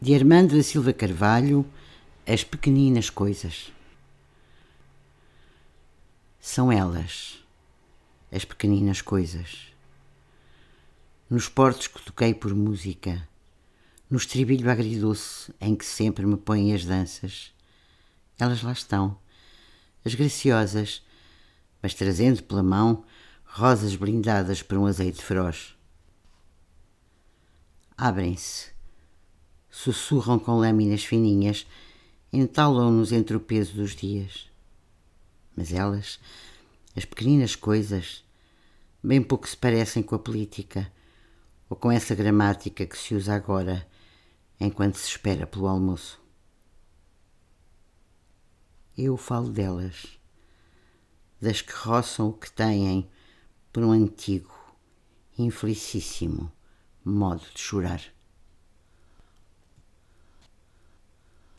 de Armando da Silva Carvalho, As Pequeninas Coisas. São elas, as pequeninas coisas. Nos portos que toquei por música, no estribilho agridoce em que sempre me põem as danças, elas lá estão, as graciosas, mas trazendo pela mão rosas blindadas por um azeite feroz. Abrem-se sussurram com lâminas fininhas, entalam-nos entre o peso dos dias. Mas elas, as pequeninas coisas, bem pouco se parecem com a política ou com essa gramática que se usa agora enquanto se espera pelo almoço. Eu falo delas, das que roçam o que têm por um antigo, infelicíssimo modo de chorar.